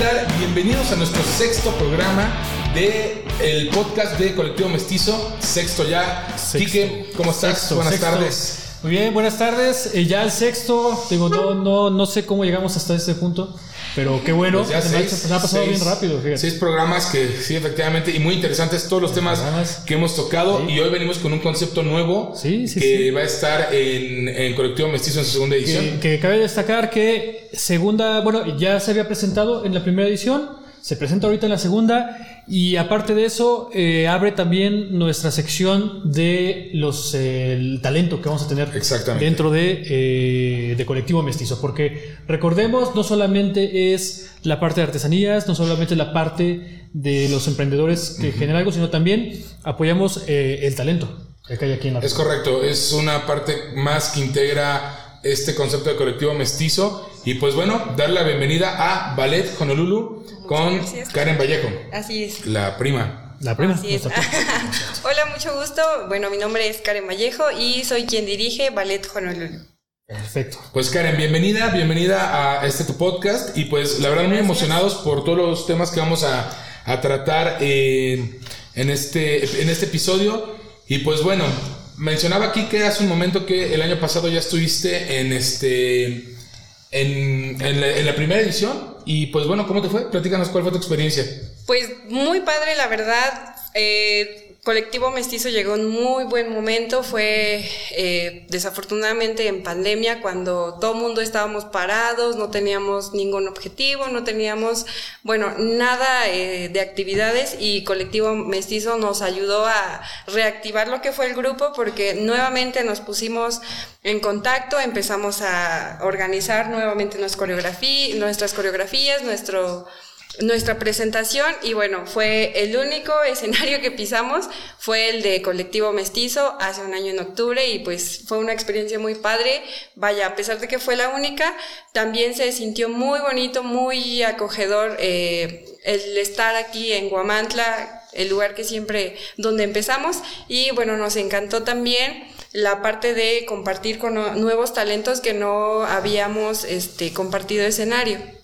tal? Bienvenidos a nuestro sexto programa de el podcast de Colectivo Mestizo, sexto ya. Sexto. Quique, ¿cómo estás? Sexto, Buenas sexto. tardes. Muy bien, buenas tardes. Eh, ya el sexto, digo, no, no, no sé cómo llegamos hasta este punto, pero qué bueno. Pues ya se, ha, seis- pasado seis- bien rápido, fíjate. Seis programas que sí, efectivamente, y muy interesantes todos los temas programas. que hemos tocado. Sí. Y hoy venimos con un concepto nuevo Sí, sí, que va a estar en, en Colectivo Mestizo en su segunda edición. Que, que cabe destacar que segunda, bueno, ya se había presentado en la primera edición, se presenta ahorita en la segunda y aparte de eso eh, abre también nuestra sección de los eh, el talento que vamos a tener dentro de, eh, de colectivo mestizo, porque recordemos no solamente es la parte de artesanías, no solamente la parte de los emprendedores que generan algo, sino también apoyamos eh, el talento que hay aquí en la Es correcto, es una parte más que integra este concepto de colectivo mestizo. Y pues bueno, dar la bienvenida a Ballet Honolulu con gracias. Karen Vallejo, Así es. la prima. La prima, Así es. Hola, mucho gusto. Bueno, mi nombre es Karen Vallejo y soy quien dirige Ballet Honolulu. Perfecto. Pues Karen, bienvenida, bienvenida a este tu podcast y pues la verdad muy emocionados por todos los temas que vamos a, a tratar en, este, en este episodio. Y pues bueno, mencionaba aquí que hace un momento que el año pasado ya estuviste en este en, en la, en la primera edición y pues bueno, ¿cómo te fue? Platícanos cuál fue tu experiencia. Pues muy padre, la verdad. Eh, Colectivo Mestizo llegó en muy buen momento. Fue eh, desafortunadamente en pandemia cuando todo mundo estábamos parados, no teníamos ningún objetivo, no teníamos, bueno, nada eh, de actividades y Colectivo Mestizo nos ayudó a reactivar lo que fue el grupo porque nuevamente nos pusimos en contacto, empezamos a organizar nuevamente nuestras coreografías, nuestro nuestra presentación y bueno, fue el único escenario que pisamos, fue el de Colectivo Mestizo hace un año en octubre y pues fue una experiencia muy padre. Vaya, a pesar de que fue la única, también se sintió muy bonito, muy acogedor eh, el estar aquí en Guamantla, el lugar que siempre, donde empezamos y bueno, nos encantó también la parte de compartir con nuevos talentos que no habíamos este, compartido escenario.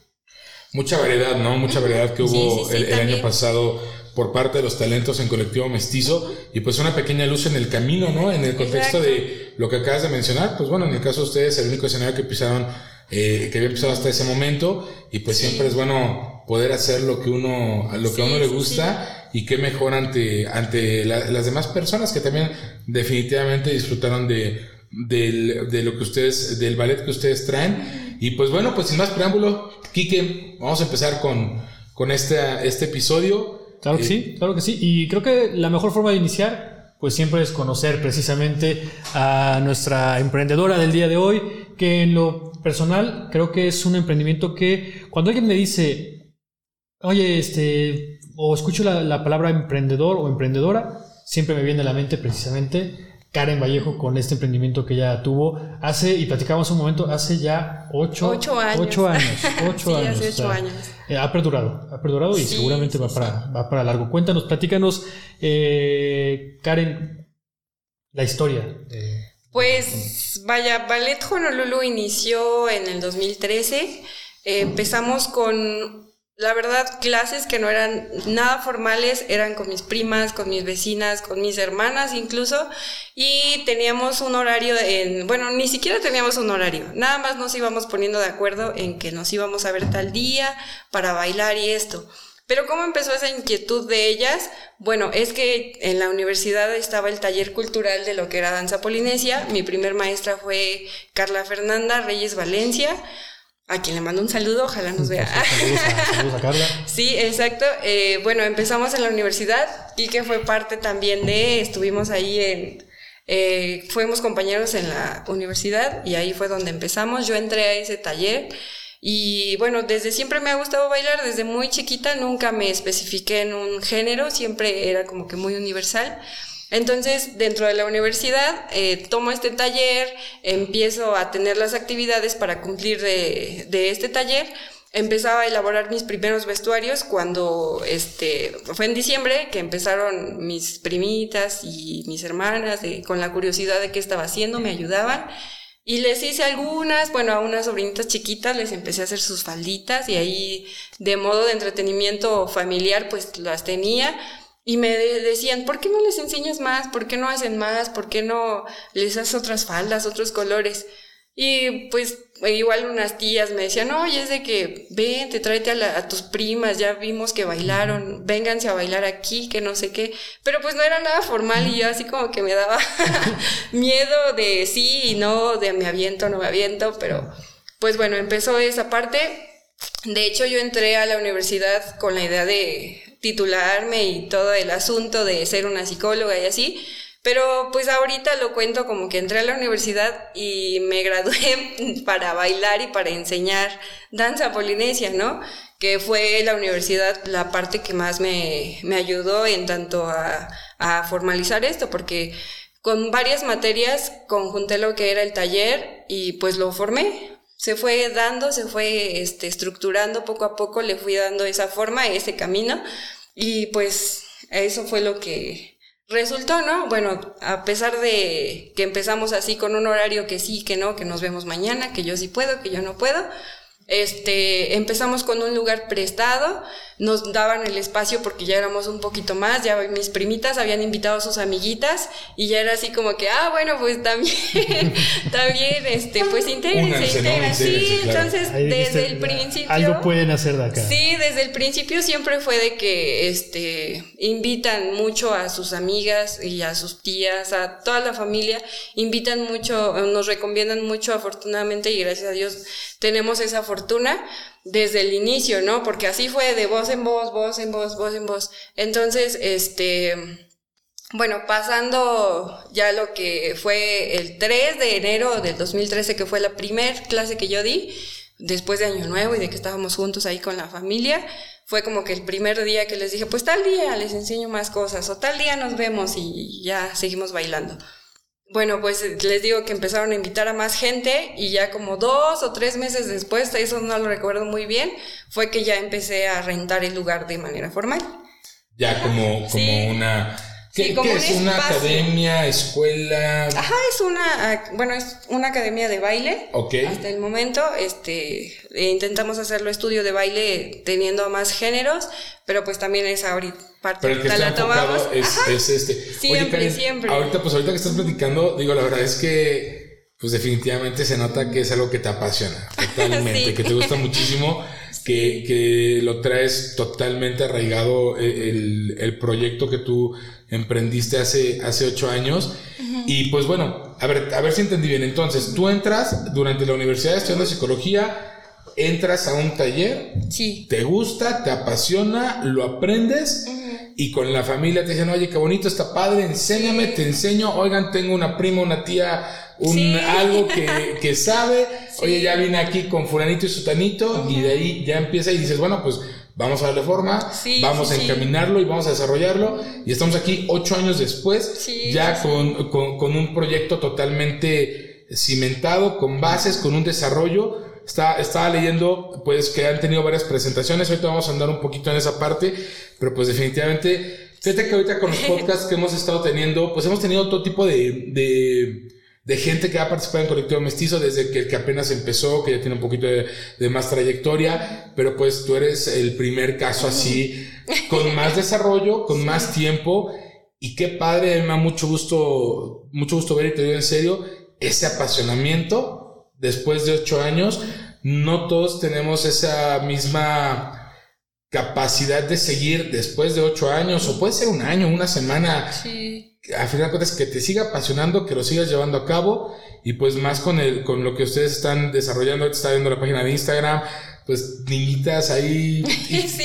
Mucha variedad, ¿no? Mucha variedad que hubo sí, sí, el, el año pasado por parte de los talentos en colectivo mestizo y pues una pequeña luz en el camino, ¿no? En el contexto Exacto. de lo que acabas de mencionar, pues bueno, en el caso de ustedes, el único escenario que pisaron, eh, que había pisado hasta ese momento y pues siempre es bueno poder hacer lo que uno, lo que a uno le gusta y qué mejor ante, ante la- las demás personas que también definitivamente disfrutaron de, del- de lo que ustedes, del ballet que ustedes traen. Y pues bueno, pues sin más preámbulo, Quique, vamos a empezar con, con este, este episodio. Claro que Eh, sí, claro que sí. Y creo que la mejor forma de iniciar, pues siempre es conocer precisamente a nuestra emprendedora del día de hoy, que en lo personal creo que es un emprendimiento que cuando alguien me dice, oye, este, o escucho la, la palabra emprendedor o emprendedora, siempre me viene a la mente precisamente Karen Vallejo con este emprendimiento que ella tuvo hace, y platicamos un momento, hace ya ocho, Ocho años. Ocho años. Ocho Sí, años. hace ocho años. Eh, ha perdurado, ha perdurado y seguramente sí, va, para, va para largo. Cuéntanos, platícanos, eh, Karen, la historia. de- Pues vaya, Ballet Honolulu inició en el 2013. Eh, empezamos con, la verdad, clases que no eran nada formales, eran con mis primas, con mis vecinas, con mis hermanas incluso, y teníamos un horario en, bueno, ni siquiera teníamos un horario, nada más nos íbamos poniendo de acuerdo en que nos íbamos a ver tal día para bailar y esto. Pero ¿cómo empezó esa inquietud de ellas? Bueno, es que en la universidad estaba el taller cultural de lo que era danza polinesia. Mi primer maestra fue Carla Fernanda Reyes Valencia, a quien le mando un saludo, ojalá nos vea. Saludos a, saludos a Carla. Sí, exacto. Eh, bueno, empezamos en la universidad y que fue parte también de, estuvimos ahí en, eh, fuimos compañeros en la universidad y ahí fue donde empezamos. Yo entré a ese taller y bueno, desde siempre me ha gustado bailar, desde muy chiquita nunca me especifiqué en un género, siempre era como que muy universal. Entonces, dentro de la universidad, eh, tomo este taller, empiezo a tener las actividades para cumplir de, de este taller. Empezaba a elaborar mis primeros vestuarios cuando este, fue en diciembre que empezaron mis primitas y mis hermanas de- con la curiosidad de qué estaba haciendo, me ayudaban. Y les hice algunas, bueno, a unas sobrinitas chiquitas les empecé a hacer sus falditas y ahí de modo de entretenimiento familiar pues las tenía. Y me decían, ¿por qué no les enseñas más? ¿Por qué no hacen más? ¿Por qué no les haces otras faldas, otros colores? Y pues igual unas tías me decían, oye, es de que ven, te tráete a, a, tus primas, ya vimos que bailaron, vénganse a bailar aquí, que no sé qué. Pero pues no era nada formal y yo así como que me daba miedo de sí y no, de me aviento, no me aviento, pero pues bueno, empezó esa parte. De hecho, yo entré a la universidad con la idea de titularme y todo el asunto de ser una psicóloga y así pero pues ahorita lo cuento como que entré a la universidad y me gradué para bailar y para enseñar danza polinesia, ¿no? Que fue la universidad la parte que más me, ayudó en tanto a, a formalizar esto, porque con varias materias conjunté lo que era el taller y pues lo formé. Se fue dando, se fue este, estructurando poco a poco, le fui dando esa forma, ese camino y pues eso fue lo que, Resultó, ¿no? Bueno, a pesar de que empezamos así con un horario que sí, que no, que nos vemos mañana, que yo sí puedo, que yo no puedo, este, empezamos con un lugar prestado, nos daban el espacio porque ya éramos un poquito más, ya mis primitas habían invitado a sus amiguitas y ya era así como que, ah, bueno, pues también, también, este, pues intégrense, intégrense, sí, entonces desde el principio... Algo pueden hacer de acá. Sí, desde el principio siempre fue de que, este, invitan mucho a sus amigas y a sus tías, a toda la familia, invitan mucho, nos recomiendan mucho afortunadamente y gracias a Dios tenemos esa fortuna desde el inicio, ¿no? Porque así fue de voz en voz, voz en voz, voz en voz. Entonces, este, bueno, pasando ya lo que fue el 3 de enero del 2013, que fue la primer clase que yo di, después de Año Nuevo y de que estábamos juntos ahí con la familia, fue como que el primer día que les dije, pues tal día les enseño más cosas, o tal día nos vemos y ya seguimos bailando. Bueno, pues les digo que empezaron a invitar a más gente y ya como dos o tres meses después, eso no lo recuerdo muy bien, fue que ya empecé a rentar el lugar de manera formal. Ya como, como una ¿Qué, es una academia, escuela? Ajá, es una, bueno, es una academia de baile. Ok. Hasta el momento, este, intentamos hacerlo estudio de baile teniendo más géneros, pero pues también es ahorita parte. Pero el que está la tomamos. Es, es, este. Siempre, siempre. Ahorita, pues ahorita que estás platicando, digo, la verdad es que, pues definitivamente se nota que es algo que te apasiona, totalmente, que te gusta muchísimo que, que lo traes totalmente arraigado eh, el, el, proyecto que tú emprendiste hace, hace ocho años. Y pues bueno, a ver, a ver si entendí bien. Entonces, tú entras durante la universidad estudiando psicología, entras a un taller, sí. te gusta, te apasiona, lo aprendes. Y con la familia te dicen, oye, qué bonito, está padre, enséñame, te enseño, oigan, tengo una prima, una tía, un algo que, que sabe, oye, ya vine aquí con fulanito y sutanito, y de ahí ya empieza y dices, bueno, pues vamos a darle forma, vamos a encaminarlo y vamos a desarrollarlo, y estamos aquí ocho años después, ya con, con, con, un proyecto totalmente cimentado, con bases, con un desarrollo. Está, estaba leyendo, pues, que han tenido varias presentaciones, ahorita vamos a andar un poquito en esa parte, pero pues definitivamente, fíjate que ahorita con los podcasts que hemos estado teniendo, pues hemos tenido todo tipo de, de de gente que ha participado en Colectivo Mestizo desde que, que apenas empezó, que ya tiene un poquito de, de, más trayectoria, pero pues tú eres el primer caso así, con más desarrollo, con más tiempo, y qué padre, me da mucho gusto, mucho gusto ver y te digo en serio, ese apasionamiento después de ocho años, no todos tenemos esa misma capacidad de seguir después de ocho años, o puede ser un año, una semana. Sí al final de cuentas que te siga apasionando, que lo sigas llevando a cabo y pues más con el con lo que ustedes están desarrollando, está viendo la página de Instagram, pues niñitas ahí y, pues,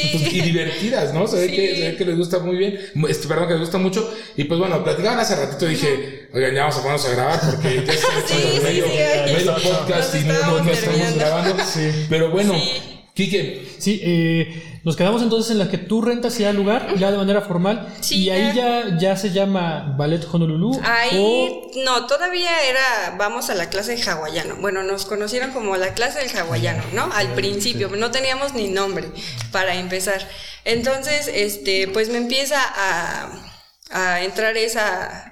divertidas, ¿no? Se ve, que, se ve que les gusta muy bien, este, perdón, que les gusta mucho. Y pues bueno, platicaban hace ratito, dije, oigan, ya vamos a ponernos a grabar porque ya estamos medio, medio podcast y no, no, estamos grabando. Pero bueno, Quique. Sí, eh nos quedamos entonces en la que tú rentas ya el lugar, ya de manera formal. y ahí ya, ya se llama Ballet Honolulu. Ahí, no, todavía era, vamos a la clase de hawaiano. Bueno, nos conocieron como la clase del hawaiano, ¿no? Al principio, no teníamos ni nombre para empezar. Entonces, este, pues me empieza a, a entrar esa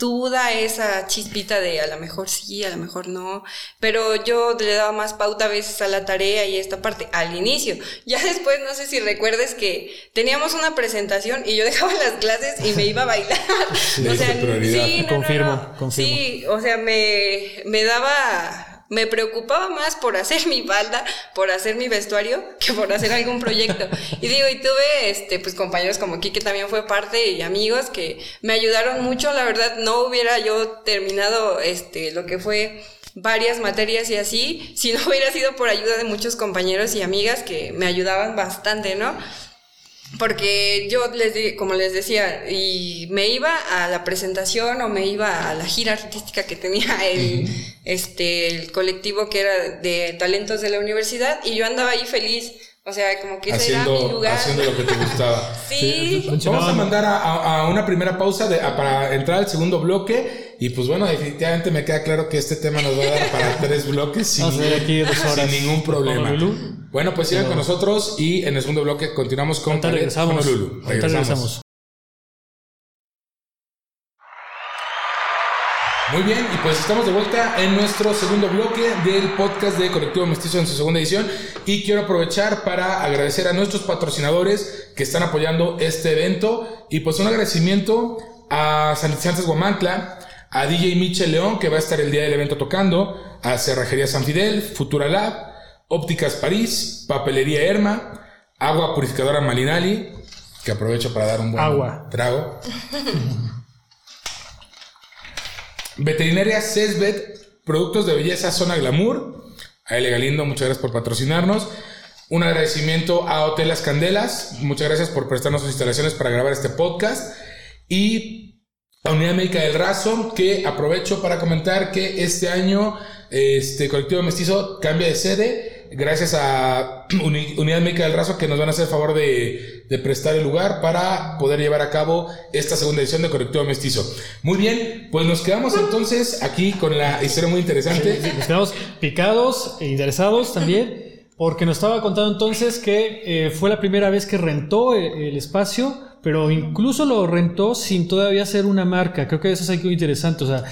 duda, esa chispita de a lo mejor sí, a lo mejor no, pero yo le daba más pauta a veces a la tarea y esta parte al inicio. Ya después, no sé si recuerdes que teníamos una presentación y yo dejaba las clases y me iba a bailar. o sea, sí, confirmo, confirmo. Sí, o sea, me, me daba me preocupaba más por hacer mi falda, por hacer mi vestuario, que por hacer algún proyecto. Y digo, y tuve este, pues compañeros como aquí también fue parte y amigos que me ayudaron mucho. La verdad, no hubiera yo terminado este, lo que fue varias materias y así, si no hubiera sido por ayuda de muchos compañeros y amigas que me ayudaban bastante, ¿no? Porque yo les como les decía y me iba a la presentación o me iba a la gira artística que tenía el este el colectivo que era de talentos de la universidad y yo andaba ahí feliz o sea, como que ese era mi lugar. Haciendo lo que te gustaba. sí. Vamos a mandar a, una primera pausa de, para entrar al segundo bloque. Y pues bueno, definitivamente me queda claro que este tema nos va a dar para tres bloques sin, aquí dos horas. sin ningún problema. Bueno, pues sigan con nosotros y en el segundo bloque continuamos con, regresamos. Lulu. regresamos. Muy bien, y pues estamos de vuelta en nuestro segundo bloque del podcast de Colectivo Mestizo en su segunda edición. Y quiero aprovechar para agradecer a nuestros patrocinadores que están apoyando este evento. Y pues un agradecimiento a Santos Guamantla, a DJ Michel León, que va a estar el día del evento tocando, a Cerrajería San Fidel, Futura Lab, Ópticas París, Papelería Herma, Agua Purificadora Malinali, que aprovecho para dar un buen Agua. trago. Veterinaria Cesbet, productos de belleza Zona Glamour. A Galindo, muchas gracias por patrocinarnos. Un agradecimiento a Hotel Las Candelas. Muchas gracias por prestarnos sus instalaciones para grabar este podcast. Y a Unidad Médica del Razo, que aprovecho para comentar que este año este colectivo mestizo cambia de sede gracias a Unidad Médica del Razo que nos van a hacer el favor de, prestar el lugar para poder llevar a cabo esta segunda edición de Colectivo Mestizo. Muy bien, pues nos quedamos entonces aquí con la historia muy interesante. nos quedamos picados e interesados también. Porque nos estaba contando entonces que eh, fue la primera vez que rentó el, el espacio, pero incluso lo rentó sin todavía ser una marca. Creo que eso es algo interesante. O sea,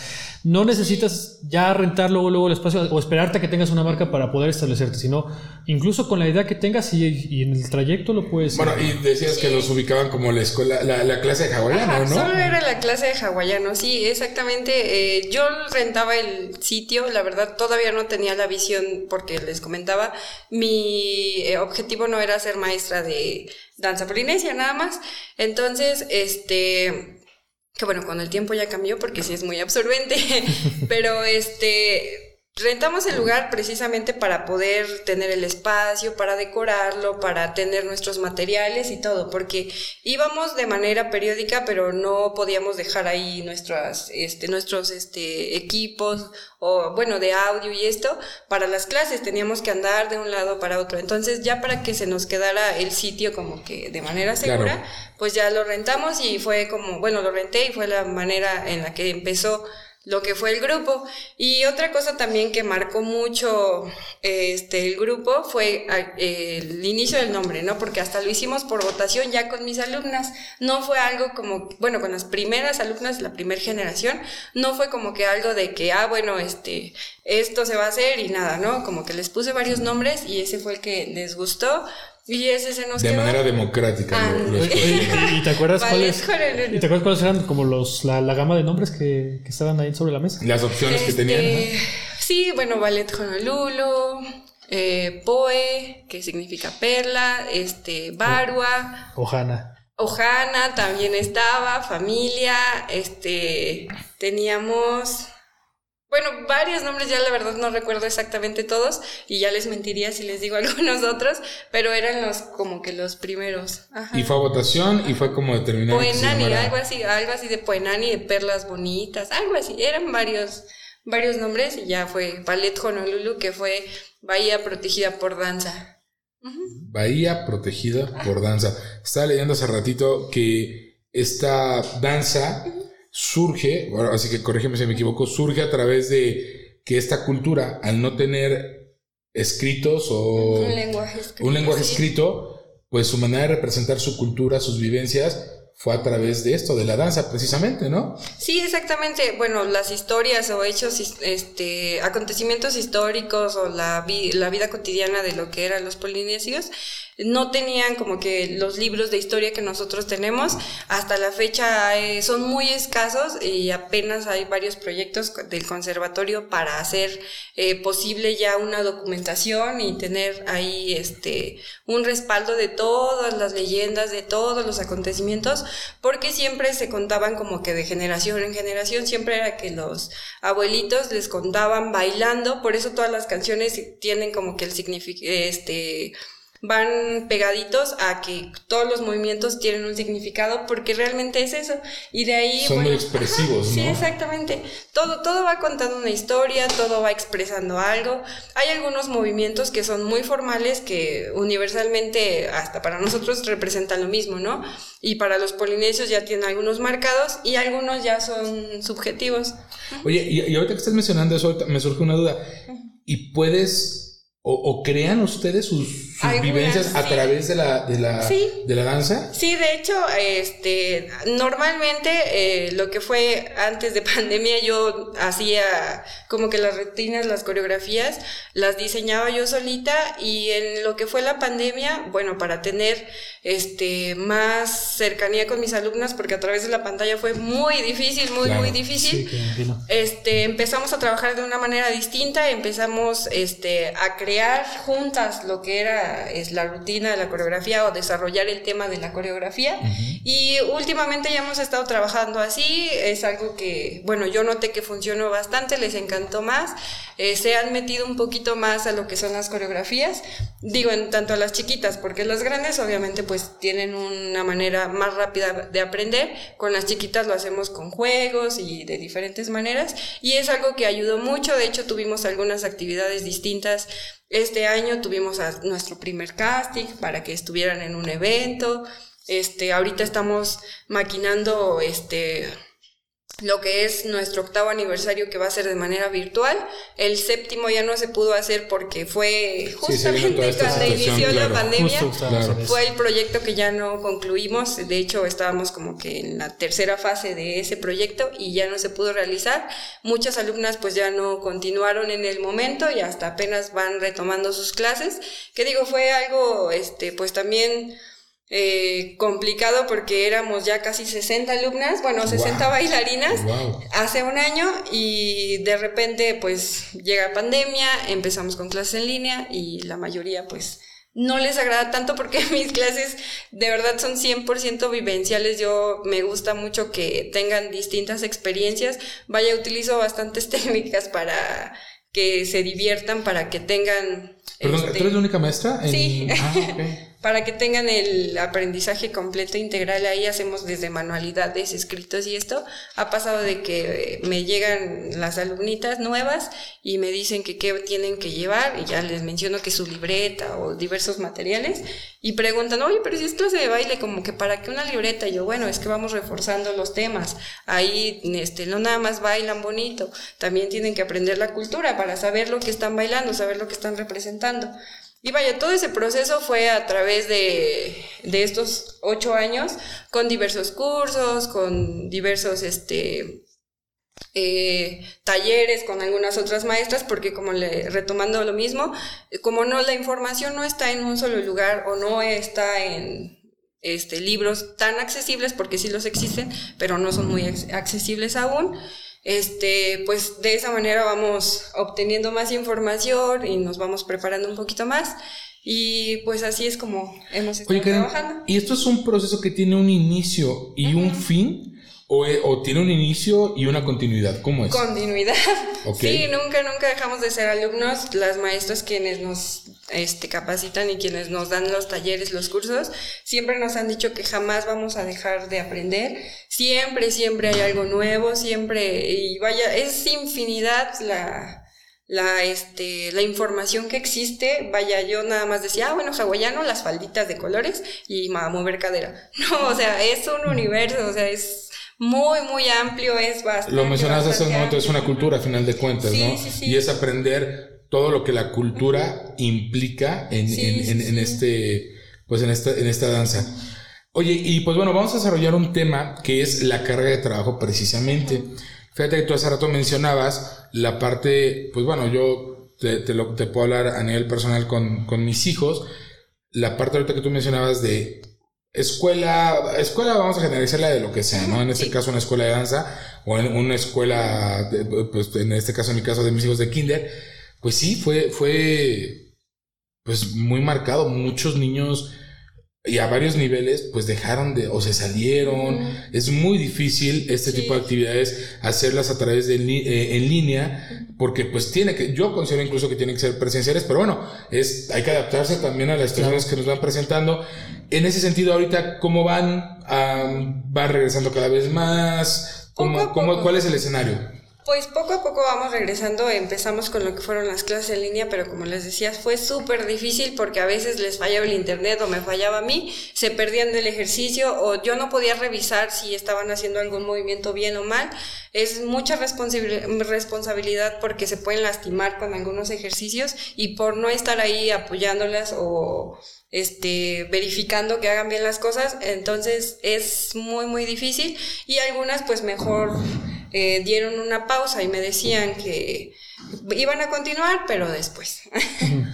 no necesitas ya rentar luego, luego el espacio o esperarte a que tengas una marca para poder establecerte, sino incluso con la idea que tengas y, en el trayecto lo puedes. Bueno, y decías que los ubicaban como la escuela, la, clase de hawaiano, ¿no? Solo era la clase de hawaiano, sí, exactamente. Eh, yo rentaba el sitio, la verdad todavía no tenía la visión porque les comentaba, mi eh, objetivo no era ser maestra de danza polinesia nada más. Entonces, este que bueno, con el tiempo ya cambió porque sí es muy absorbente, pero este, Rentamos el lugar precisamente para poder tener el espacio, para decorarlo, para tener nuestros materiales y todo, porque íbamos de manera periódica, pero no podíamos dejar ahí nuestras, este, nuestros este, equipos o bueno, de audio y esto para las clases, teníamos que andar de un lado para otro. Entonces ya para que se nos quedara el sitio como que de manera segura, pues ya lo rentamos y fue como, bueno, lo renté y fue la manera en la que empezó lo que fue el grupo. Y otra cosa también que marcó mucho este, el grupo fue el inicio del nombre, ¿no? Porque hasta lo hicimos por votación ya con mis alumnas. No fue algo como, bueno, con las primeras alumnas, la primera generación, no fue como que algo de que, ah, bueno, este, esto se va a hacer y nada, ¿no? Como que les puse varios nombres y ese fue el que les gustó. Y ese se nos De manera democrática. Ah, ¿Y, te acuerdas cuáles? ¿Y te acuerdas cuáles eran como los la, gama de nombres que, estaban ahí sobre la mesa? Las opciones que tenían. Este, sí, bueno, Ballet Honolulu, eh, Poe, que significa perla, este, Barua. Ojana. Ojana también estaba, familia, este, teníamos bueno, varios nombres, ya la verdad no recuerdo exactamente todos y ya les mentiría si les digo algunos otros, pero eran los como que los primeros. Y fue a votación y fue como determinado. Poenani, algo así, algo así de Poenani, de perlas bonitas, algo así. Eran varios, varios nombres y ya fue Ballet Honolulu, que fue Bahía Protegida por Danza. Bahía Protegida por Danza. Estaba leyendo hace ratito que esta danza surge, así que corrígeme si me equivoco, surge a través de que esta cultura, al no tener escritos o un lenguaje escrito, un lenguaje escrito pues su manera de representar su cultura, sus vivencias, fue a través de esto, de la danza precisamente, ¿no? Sí, exactamente. Bueno, las historias o hechos, este, acontecimientos históricos o la, la vida cotidiana de lo que eran los polinesios no tenían como que los libros de historia que nosotros tenemos. Hasta la fecha eh, son muy escasos y apenas hay varios proyectos del conservatorio para hacer eh, posible ya una documentación y tener ahí este un respaldo de todas las leyendas, de todos los acontecimientos, porque siempre se contaban como que de generación en generación, siempre era que los abuelitos les contaban bailando, por eso todas las canciones tienen como que el significado, este, van pegaditos a que todos los movimientos tienen un significado porque realmente es eso. Y de ahí son muy expresivos ¿no? sí exactamente. Todo todo va contando una historia todo va expresando algo. Hay algunos movimientos que son muy formales que universalmente hasta para nosotros representan lo mismo no y para los polinesios ya tienen algunos marcados y algunos ya son subjetivos. Oye y, ahorita que estás mencionando eso me surge una duda. Y puedes o, crean ustedes sus, vivencias a través de la, de la, de la danza? Sí, de hecho, este, normalmente eh, lo que fue antes de pandemia yo hacía como que las rutinas, las coreografías, las diseñaba yo solita y en lo que fue la pandemia, bueno, para tener este, más cercanía con mis alumnas, porque a través de la pantalla fue muy difícil, muy, muy difícil, este, empezamos a trabajar de una manera distinta, empezamos este, a crear juntas lo que era es la rutina de la coreografía o desarrollar el tema de la coreografía. Y últimamente ya hemos estado trabajando así, es algo que, bueno, yo noté que funcionó bastante, les encantó más, eh, se han metido un poquito más a lo que son las coreografías, digo, en tanto a las chiquitas, porque las grandes obviamente pues tienen una manera más rápida de aprender, con las chiquitas lo hacemos con juegos y de diferentes maneras, y es algo que ayudó mucho, de hecho tuvimos algunas actividades distintas este año tuvimos nuestro primer casting para que estuvieran en un evento. Este, ahorita estamos maquinando este lo que es nuestro octavo aniversario que va a ser de manera virtual. El séptimo ya no se pudo hacer porque fue justamente cuando inició la pandemia. Fue el proyecto que ya no concluimos. De hecho, estábamos como que en la tercera fase de ese proyecto y ya no se pudo realizar. Muchas alumnas pues ya no continuaron en el momento y hasta apenas van retomando sus clases. Que digo, fue algo este pues también eh, complicado porque éramos ya casi 60 alumnas, bueno, 60 bailarinas hace un año y de repente pues llega pandemia, empezamos con clases en línea y la mayoría pues no les agrada tanto porque mis clases de verdad son 100% vivenciales. Yo me gusta mucho que tengan distintas experiencias. Vaya, utilizo bastantes técnicas para que se diviertan, para que tengan... Perdón, ¿tú eres la única maestra? Sí. Ah, para que tengan el aprendizaje completo integral. Ahí hacemos desde manualidades, escritos y esto. Ha pasado de que me llegan las alumnitas nuevas y me dicen que qué tienen que llevar y ya les menciono que su libreta o diversos materiales y preguntan, oye, pero si es de baile, como que para qué una libreta. Yo, bueno, es que vamos reforzando los temas. Ahí, este, no nada más bailan bonito, también tienen que aprender la cultura para saber lo que están bailando, saber lo que están representando. Y vaya, todo ese proceso fue a través de, estos ocho años, con diversos cursos, con diversos este, eh, talleres con algunas otras maestras, porque como le, retomando lo mismo, como no la información no está en un solo lugar o no está en este, libros tan accesibles, porque sí los existen, pero no son muy accesibles aún este, pues de esa manera vamos obteniendo más información y nos vamos preparando un poquito más. Y pues así es como hemos estado trabajando. ¿Y esto es un proceso que tiene un inicio y un fin? Eh, o, tiene un inicio y una continuidad? ¿Cómo es? Continuidad. Sí, nunca, nunca dejamos de ser alumnos. Las maestras quienes nos este, capacitan y quienes nos dan los talleres, los cursos, siempre nos han dicho que jamás vamos a dejar de aprender. Siempre, siempre hay algo nuevo, siempre, y vaya, es infinidad la, la, este, la información que existe, vaya, yo nada más decía, ah, bueno, hawaiano, las falditas de colores y mover cadera. No, o sea, es un universo, o sea, es muy, muy amplio, es bastante. Lo mencionaste hace un momento, es una cultura a final de cuentas, ¿no? Y es aprender todo lo que la cultura implica en, en, en, este, pues en esta, en esta danza. Oye, y pues bueno, vamos a desarrollar un tema que es la carga de trabajo precisamente. Fíjate que tú hace rato mencionabas la parte, pues bueno, yo te, te, lo, te puedo hablar a nivel personal con, con mis hijos, la parte ahorita que tú mencionabas de escuela, escuela vamos a generalizarla de lo que sea, ¿no? En este caso una escuela de danza o en una escuela, de, pues en este caso, en mi caso de mis hijos de kinder, pues sí, fue, fue, pues muy marcado, muchos niños y a varios niveles, pues dejaron de, o se salieron. Es muy difícil este tipo de actividades hacerlas a través de eh, en línea, porque pues tiene que, yo considero incluso que tienen que ser presenciales, pero bueno, es, hay que adaptarse también a las situaciones que nos van presentando. En ese sentido, ahorita, ¿cómo van? ¿Van regresando cada vez más? ¿Cómo, cómo, ¿Cuál es el escenario? Pues poco a poco vamos regresando, empezamos con lo que fueron las clases en línea, pero como les decía, fue súper difícil porque a veces les fallaba el internet o me fallaba a mí, se perdían del ejercicio o yo no podía revisar si estaban haciendo algún movimiento bien o mal. Es mucha responsabilidad porque se pueden lastimar con algunos ejercicios y por no estar ahí apoyándolas o este, verificando que hagan bien las cosas, entonces es muy, muy difícil y algunas pues mejor eh, dieron una pausa y me decían que iban a continuar, pero después.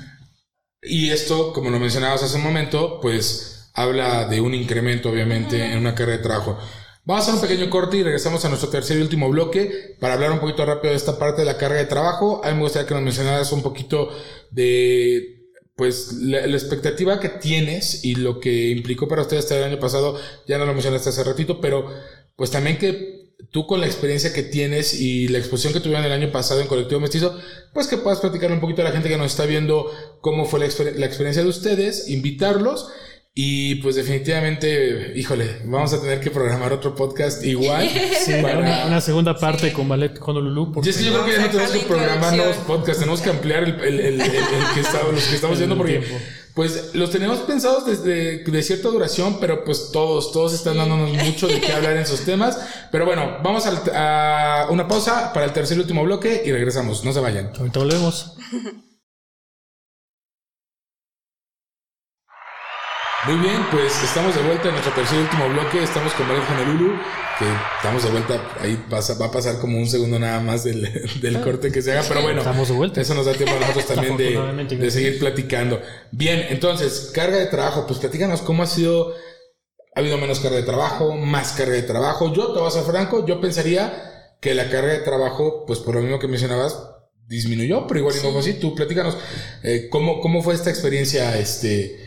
y esto, como lo mencionabas hace un momento, pues habla de un incremento, obviamente, en una carrera de trabajo. Vamos a hacer un pequeño corte y regresamos a nuestro tercer y último bloque para hablar un poquito rápido de esta parte de la carga de trabajo. A mí me gustaría que nos mencionaras un poquito de pues la, la, expectativa que tienes y lo que implicó para ustedes este año pasado, ya no lo mencionaste hace ratito, pero pues también que tú con la experiencia que tienes y la exposición que tuvieron el año pasado en Colectivo Mestizo, pues que puedas platicar un poquito a la gente que nos está viendo cómo fue la, la experiencia de ustedes, invitarlos y pues definitivamente, híjole, vamos a tener que programar otro podcast igual. Sí, una, segunda parte con Ballet Honolulu. Porque yo creo que ya no tenemos que programar nuevos podcasts, tenemos que ampliar el, el, el, que estamos, los que estamos haciendo porque pues los tenemos pensados desde de cierta duración, pero pues todos, todos están dándonos mucho de qué hablar en esos temas. Pero bueno, vamos a, una pausa para el tercer y último bloque y regresamos. No se vayan. Ahorita volvemos. Muy bien, pues estamos de vuelta en nuestro tercer y último bloque. Estamos con María Honolulu, que estamos de vuelta. Ahí pasa, va a pasar como un segundo nada más del, del corte que se haga, pero bueno, estamos de vuelta. eso nos da tiempo a nosotros también de, de seguir platicando. Bien, entonces, carga de trabajo, pues platícanos cómo ha sido. Ha habido menos carga de trabajo, más carga de trabajo. Yo, te vas a franco, yo pensaría que la carga de trabajo, pues por lo mismo que mencionabas, disminuyó, pero igual y no así. Tú platícanos eh, ¿cómo, cómo fue esta experiencia este,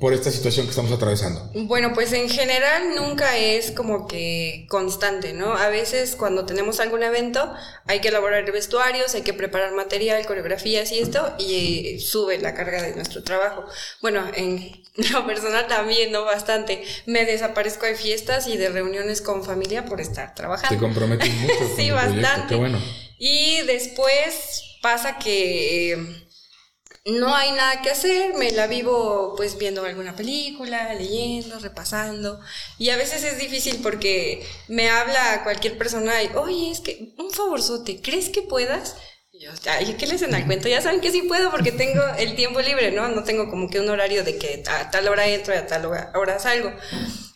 por esta situación que estamos atravesando. Bueno, pues en general nunca es como que constante, ¿no? A veces cuando tenemos algún evento hay que elaborar vestuarios, hay que preparar material, coreografías y esto, y sube la carga de nuestro trabajo. Bueno, en lo personal también, ¿no? Bastante. Me desaparezco de fiestas y de reuniones con familia por estar trabajando. Te comprometes mucho. sí, bastante. Qué bueno. Y después pasa que eh, no hay nada que hacer, me la vivo pues viendo alguna película, leyendo, repasando. Y a veces es difícil porque me habla cualquier persona y, oye, es que un favorzote, ¿crees que puedas? Y yo, ay, ¿qué les en el cuento? Ya saben que sí puedo porque tengo el tiempo libre, ¿no? No tengo como que un horario de que a tal hora entro y a tal hora salgo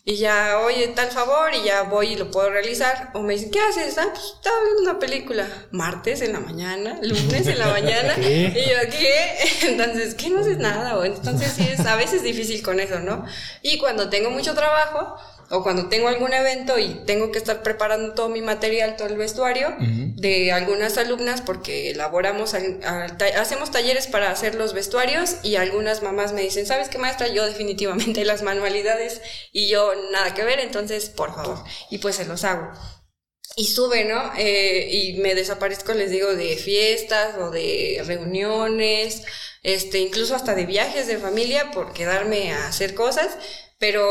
y ya, oye, tal favor, y ya voy y lo puedo realizar. O me dicen, ¿qué haces? Ah, pues estaba viendo una película. Martes en la mañana, lunes en la mañana. Y yo, ¿qué? Entonces, ¿qué no haces nada? O entonces sí es a veces difícil con eso, ¿no? Y cuando tengo mucho trabajo, o cuando tengo algún evento y tengo que estar preparando todo mi material, todo el vestuario de algunas alumnas porque elaboramos, hacemos talleres para hacer los vestuarios y algunas mamás me dicen, ¿sabes qué maestra? Yo definitivamente las manualidades y yo nada que ver, entonces por favor, y pues se los hago. Y sube, ¿no? Eh, y me desaparezco, les digo, de fiestas o de reuniones, este, incluso hasta de viajes de familia por quedarme a hacer cosas pero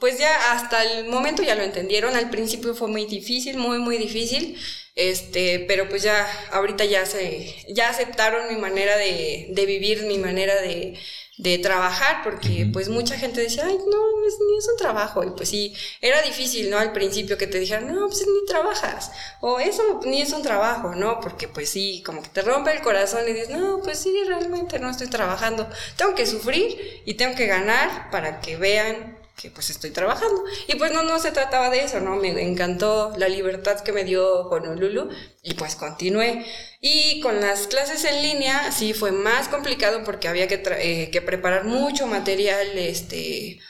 pues ya hasta el momento ya lo entendieron. Al principio fue muy difícil, muy, muy difícil. Este, pero pues ya, ahorita ya se, ya aceptaron mi manera de, de vivir, mi manera de, de trabajar, porque pues mucha gente decía, ay, no, es, ni es un trabajo, y pues sí, era difícil, ¿no? Al principio que te dijeran, no, pues ni trabajas, o eso ni es un trabajo, ¿no? Porque pues sí, como que te rompe el corazón y dices, no, pues sí, realmente no estoy trabajando, tengo que sufrir y tengo que ganar para que vean que pues estoy trabajando. Y pues no, no se trataba de eso, ¿no? Me encantó la libertad que me dio Honolulu y pues continué. Y con las clases en línea sí fue más complicado porque había que, eh, que preparar mucho material, este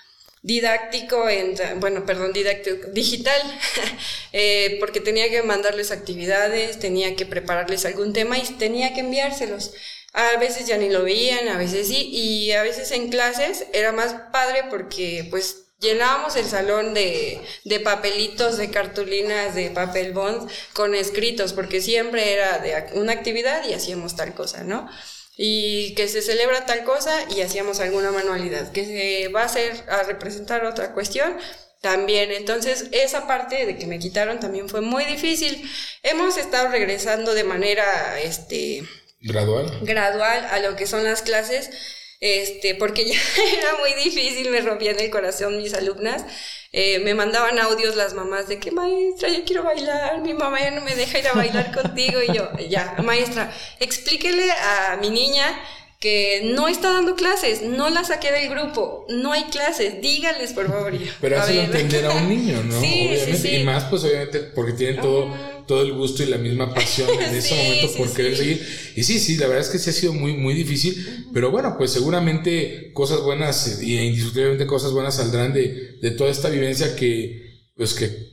didáctico, en, bueno, perdón, didáctico, digital, eh, porque tenía que mandarles actividades, tenía que prepararles algún tema y tenía que enviárselos. A veces ya ni lo veían, a veces sí, y a veces en clases era más padre porque pues llenábamos el salón de, de papelitos, de cartulinas, de papel bond con escritos, porque siempre era de una actividad y hacíamos tal cosa, ¿no? y que se celebra tal cosa y hacíamos alguna manualidad, que se va a hacer a representar otra cuestión también. Entonces, esa parte de que me quitaron también fue muy difícil. Hemos estado regresando de manera este gradual. Gradual a lo que son las clases, este, porque ya era muy difícil, me rompían el corazón mis alumnas. Eh, me mandaban audios las mamás de que maestra, yo quiero bailar, mi mamá ya no me deja ir a bailar contigo y yo, ya, maestra, explíquele a mi niña que no está dando clases, no la saqué del grupo, no hay clases, dígales por favor. Pero hace entender a un niño, ¿no? Sí, obviamente, sí, y más pues obviamente porque tienen todo todo el gusto y la misma pasión en ese momento por querer seguir. Y sí, sí, la verdad es que sí ha sido muy, muy difícil, pero bueno, pues seguramente cosas buenas y indiscutiblemente cosas buenas saldrán de, de toda esta vivencia que, pues que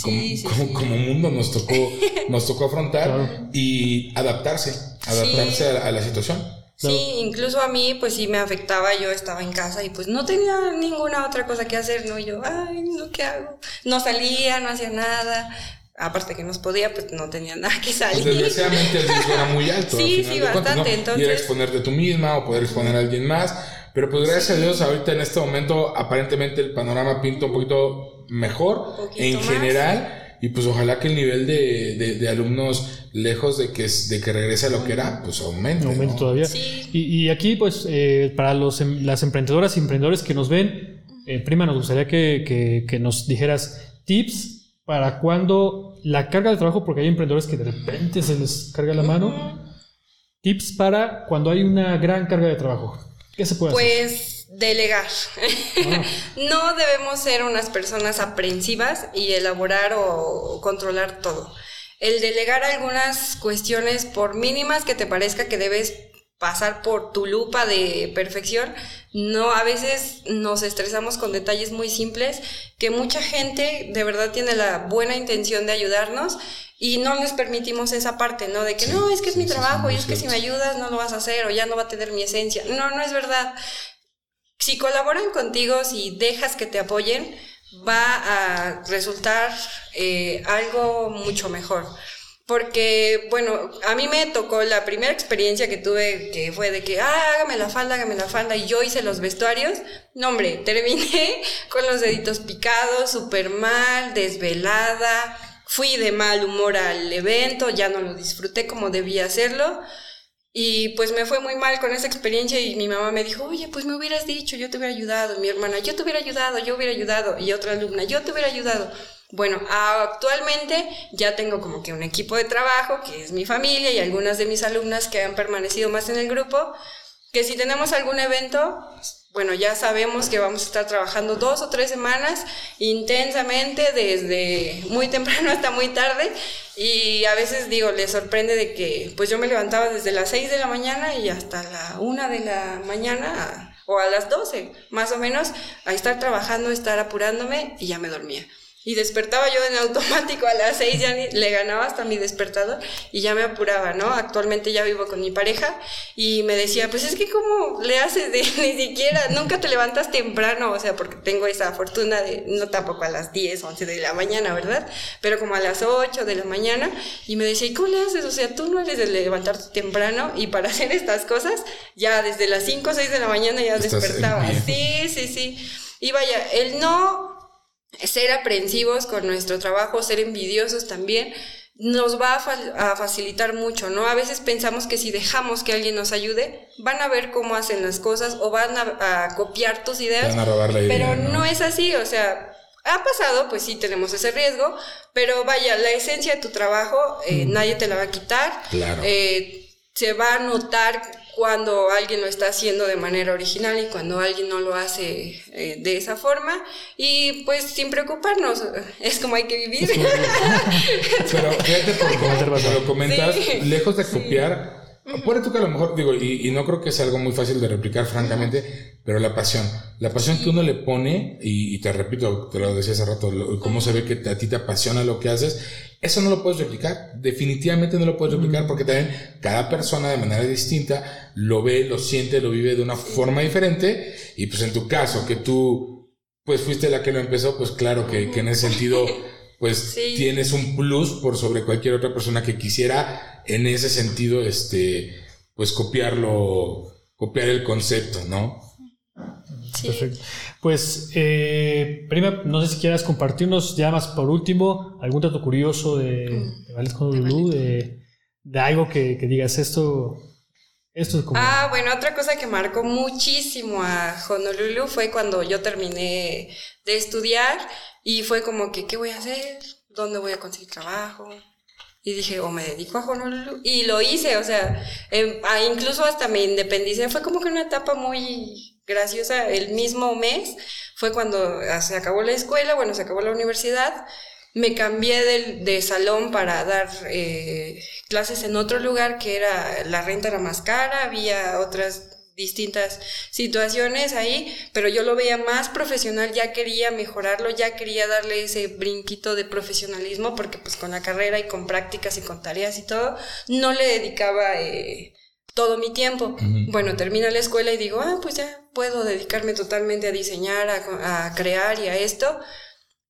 como, como, mundo nos tocó, nos tocó afrontar y adaptarse, adaptarse a, la situación. Sí, incluso a mí, pues sí me afectaba. Yo estaba en casa y pues no tenía ninguna otra cosa que hacer, ¿no? yo, ay, no, ¿qué hago? No salía, no hacía nada aparte que nos podía, pues no tenía nada que salir. Pues desgraciadamente el riesgo era muy alto. sí, sí, bastante. Entonces... Y era exponerte tú misma o poder exponer a alguien más. Pero pues gracias a Dios, ahorita en este momento, aparentemente el panorama pinta un poquito mejor en general. Y pues ojalá que el nivel de, de, alumnos, lejos de que, de que regrese a lo que era, pues aumente. Aumente todavía. Y, y, aquí, pues, eh, para los, em, las emprendedoras y emprendedores que nos ven, eh, prima, nos gustaría que, que, que nos dijeras tips para cuando la carga de trabajo, porque hay emprendedores que de repente se les carga la mano. Tips para cuando hay una gran carga de trabajo. ¿Qué se puede pues, hacer? Pues delegar. Ah. no debemos ser unas personas aprensivas y elaborar o controlar todo. El delegar algunas cuestiones, por mínimas que te parezca que debes pasar por tu lupa de perfección, no, a veces nos estresamos con detalles muy simples que mucha gente de verdad tiene la buena intención de ayudarnos y no les permitimos esa parte, ¿no? De que no, es que es mi trabajo y es que si me ayudas no lo vas a hacer o ya no va a tener mi esencia. No, no es verdad. Si colaboran contigo, si dejas que te apoyen, va a resultar eh, algo mucho mejor. Porque, bueno, a mí me tocó la primera experiencia que tuve, que fue de que, ah, hágame la falda, hágame la falda, y yo hice los vestuarios. No, hombre, terminé con los deditos picados, súper mal, desvelada. Fui de mal humor al evento, ya no lo disfruté como debía hacerlo. Y pues me fue muy mal con esa experiencia y mi mamá me dijo, oye, pues me hubieras dicho, yo te hubiera ayudado. Mi hermana, yo te hubiera ayudado, yo hubiera ayudado. Y otra alumna, yo te hubiera ayudado. Bueno, actualmente ya tengo como que un equipo de trabajo, que es mi familia y algunas de mis alumnas que han permanecido más en el grupo, que si tenemos algún evento, bueno, ya sabemos que vamos a estar trabajando dos o tres semanas intensamente, desde muy temprano hasta muy tarde, y a veces digo, les sorprende de que pues yo me levantaba desde las seis de la mañana y hasta la una de la mañana, o a las doce, más o menos, a estar trabajando, estar apurándome y ya me dormía. Y despertaba yo en automático a las seis, ya le ganaba hasta mi despertador y ya me apuraba, ¿no? Actualmente ya vivo con mi pareja y me decía, pues es que como le haces de ni siquiera, nunca te levantas temprano, o sea, porque tengo esa fortuna de, no tampoco a las 10, 11 de la mañana, ¿verdad? Pero como a las 8 de la mañana y me decía, ¿y cómo le haces? O sea, tú no eres de levantarte temprano y para hacer estas cosas, ya desde las 5 o 6 de la mañana ya despertaba. Sí, sí, sí. Y vaya, el no ser aprensivos con nuestro trabajo, ser envidiosos también, nos va a, facilitar mucho, ¿no? A veces pensamos que si dejamos que alguien nos ayude, van a ver cómo hacen las cosas o van a, copiar tus ideas. pero ¿no? es así, o sea, ha pasado, pues sí tenemos ese riesgo, pero vaya, la esencia de tu trabajo eh, nadie te la va a quitar. Claro. Eh, se va a notar cuando alguien lo está haciendo de manera original y cuando alguien no lo hace eh, de esa forma. Y pues sin preocuparnos, es como hay que vivir. Pero fíjate, por como lo comentas, lejos de copiar, por tú que a lo mejor, digo, y, no creo que sea algo muy fácil de replicar, francamente, pero la pasión. La pasión que uno le pone, y, te repito, te lo decía hace rato, cómo se ve que a ti te apasiona lo que haces, eso no lo puedes replicar. Definitivamente no lo puedes replicar porque también cada persona de manera distinta lo ve, lo siente, lo vive de una forma diferente. Y pues en tu caso, que tú, pues fuiste la que lo empezó, pues claro que, que en ese sentido pues tienes un plus por sobre cualquier otra persona que quisiera en ese sentido, este, pues copiarlo, copiar el concepto, ¿no? Sí. Perfecto. Pues, eh, prima, no sé si quieras compartirnos ya más por último algún dato curioso de, mm. de de, algo que, digas esto. Esto es como... Ah, bueno, otra cosa que marcó muchísimo a Honolulu fue cuando yo terminé de estudiar y fue como que, ¿qué voy a hacer? ¿Dónde voy a conseguir trabajo? Y dije, o me dedico a Honolulu. Y lo hice, o sea, em, incluso hasta me independicé. Fue como que una etapa muy graciosa. El mismo mes fue cuando ah, se acabó la escuela, bueno, se acabó la universidad. Me cambié de, de salón para dar eh, clases en otro lugar que era, la renta era más cara, había otras distintas situaciones ahí, pero yo lo veía más profesional, ya quería mejorarlo, ya quería darle ese brinquito de profesionalismo, porque pues con la carrera y con prácticas y con tareas y todo, no le dedicaba eh, todo mi tiempo. Bueno, termina la escuela y digo, ah, pues ya puedo dedicarme totalmente a diseñar, a, a crear y a esto.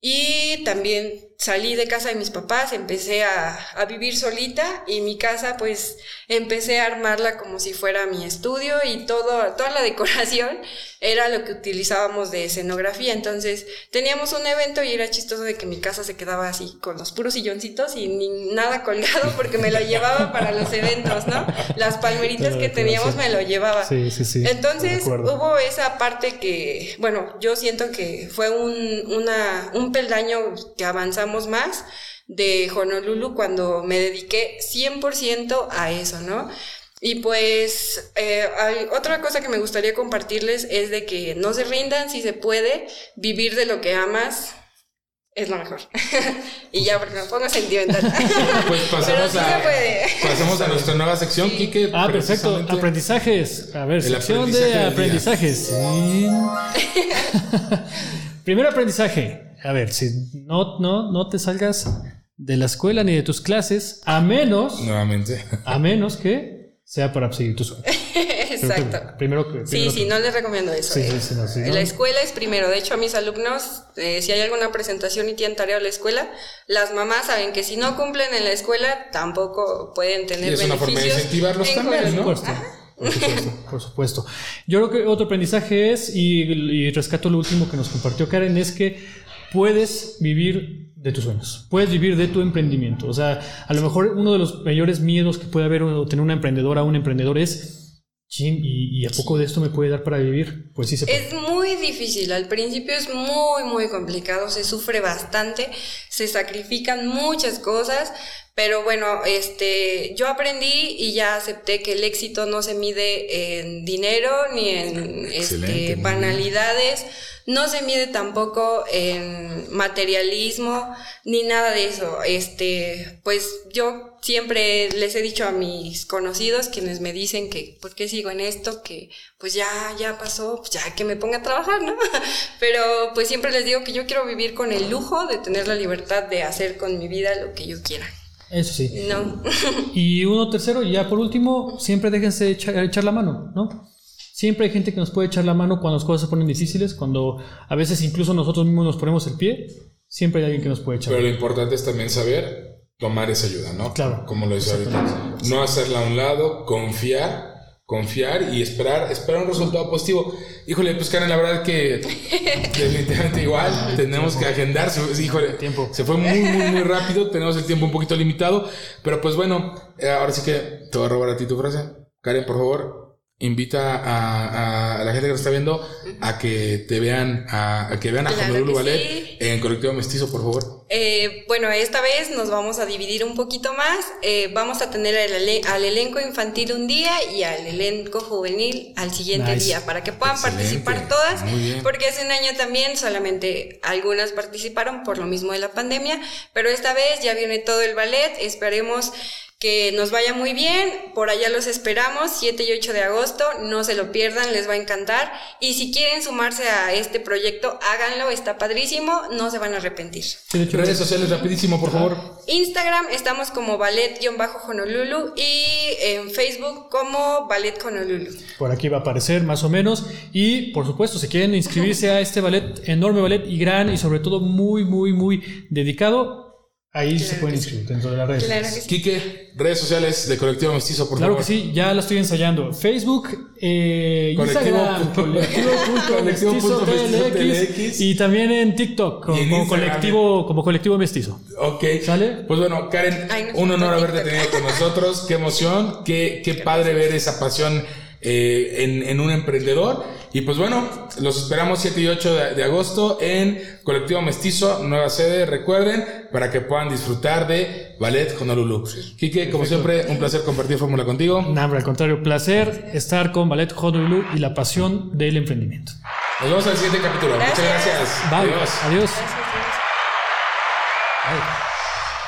Y también salí de casa de mis papás, empecé a, a, vivir solita y mi casa pues empecé a armarla como si fuera mi estudio y todo, toda la decoración era lo que utilizábamos de escenografía. Entonces teníamos un evento y era chistoso de que mi casa se quedaba así con los puros silloncitos y ni nada colgado porque me lo llevaba para los eventos, ¿no? Las palmeritas que teníamos me lo llevaba. Sí, sí, sí. Entonces hubo esa parte que, bueno, yo siento que fue un, una, un peldaño que avanzamos más de Honolulu cuando me dediqué 100% a eso, ¿no? Y pues eh, hay otra cosa que me gustaría compartirles es de que no se rindan si se puede, vivir de lo que amas es lo mejor. y ya, porque me pongo sentimental. pues pasamos, a, pasamos a nuestra nueva sección, Kike. Ah, perfecto. Aprendizajes. A ver, sección de aprendizajes. Primer aprendizaje. A ver, si no, no, no te salgas de la escuela ni de tus clases, a menos. Nuevamente. A menos que sea para seguir tu sueño. Exacto. primero que, sí, sí, no les recomiendo eso. Sí, sí, sí, la escuela es primero. De hecho, a mis alumnos, eh, si hay alguna presentación y tienen tarea a la escuela, las mamás saben que si no cumplen en la escuela, tampoco pueden tener y es una forma de incentivarlos también, ¿no? Por supuesto, por supuesto, Yo creo que otro aprendizaje es, y, y rescato lo último que nos compartió Karen, es que puedes vivir de tus sueños, puedes vivir de tu emprendimiento. O sea, a lo mejor uno de los mayores miedos que puede haber o tener una emprendedora o un emprendedor es, ¿y, ¿y, a poco de esto me puede dar para vivir? Pues sí se puede. Es muy difícil, al principio es muy, muy complicado, se sufre bastante, se sacrifican muchas cosas, pero bueno, este, yo aprendí y ya acepté que el éxito no se mide en dinero ni en este, banalidades no se mide tampoco en materialismo ni nada de eso. Este, pues yo siempre les he dicho a mis conocidos quienes me dicen que por qué sigo en esto, que pues ya ya pasó, pues ya que me ponga a trabajar, ¿no? Pero pues siempre les digo que yo quiero vivir con el lujo de tener la libertad de hacer con mi vida lo que yo quiera. Eso sí. No. y uno tercero, y ya por último, siempre déjense echar, echar la mano, ¿no? Siempre hay gente que nos puede echar la mano cuando las cosas se ponen difíciles, cuando a veces incluso nosotros mismos nos ponemos el pie, siempre hay alguien que nos puede echar. Pero lo importante es también saber tomar esa ayuda, ¿no? Claro. Como lo decía ahorita. No hacerla a un lado, confiar, confiar y esperar, esperar un resultado positivo. Híjole, pues Karen, la verdad que definitivamente igual, tenemos que agendar, híjole, tiempo. se fue muy, muy, muy rápido, tenemos el tiempo un poquito limitado, pero pues bueno, eh, ahora sí que te voy a robar a ti tu frase. Karen, por favor, invita a, a la gente que nos está viendo a que te vean, a, a que vean a Claro Honolulu Ballet sí. en Colectivo Mestizo, por favor. Eh, bueno, esta vez nos vamos a dividir un poquito más. Eh, vamos a tener al, ele- al elenco infantil un día y al elenco juvenil al siguiente Nice. día, para que puedan Excelente. participar todas. Muy bien. Porque hace un año también solamente algunas participaron por lo mismo de la pandemia, pero esta vez ya viene todo el ballet. Esperemos que nos vaya muy bien. Por allá los esperamos, 7 y 8 de agosto. No se lo pierdan, les va a encantar. Y si quieren sumarse a este proyecto, háganlo, está padrísimo, no se van a arrepentir. Sí, Redes sociales rapidísimo, por favor. Instagram estamos como ballet-honolulu y en Facebook como ballet honolulu. por aquí va a aparecer más o menos. Y por supuesto, si quieren inscribirse a este ballet, enorme ballet y gran y sobre todo muy, muy, muy dedicado, ahí se Claro pueden sí. inscribir dentro de las redes. Claro que sí. Quique, redes sociales de Colectivo Mestizo, por Claro favor. que sí, ya la estoy ensayando. Facebook, eh, Colectivo Instagram, punto- colectivo.mestizo colectivo punto mestizo TLX, TLX. y también en TikTok como, en colectivo, como colectivo mestizo. Ok. ¿Sale? Pues bueno, Karen, Ay, un honor haberte tenido con nosotros. Qué emoción, qué, qué padre ver esa pasión eh, en, en un emprendedor. Y pues bueno, los esperamos 7 y 8 de, de agosto en Colectivo Mestizo, nueva sede, recuerden, para que puedan disfrutar de Ballet Honolulu. Quique, como siempre, un placer compartir fórmula contigo. Nada, al contrario, placer estar con Ballet Honolulu y la pasión del emprendimiento. Nos vemos en el siguiente capítulo. Muchas Gracias. gracias. Bye. Adiós. Adiós. Gracias, gracias. Bye.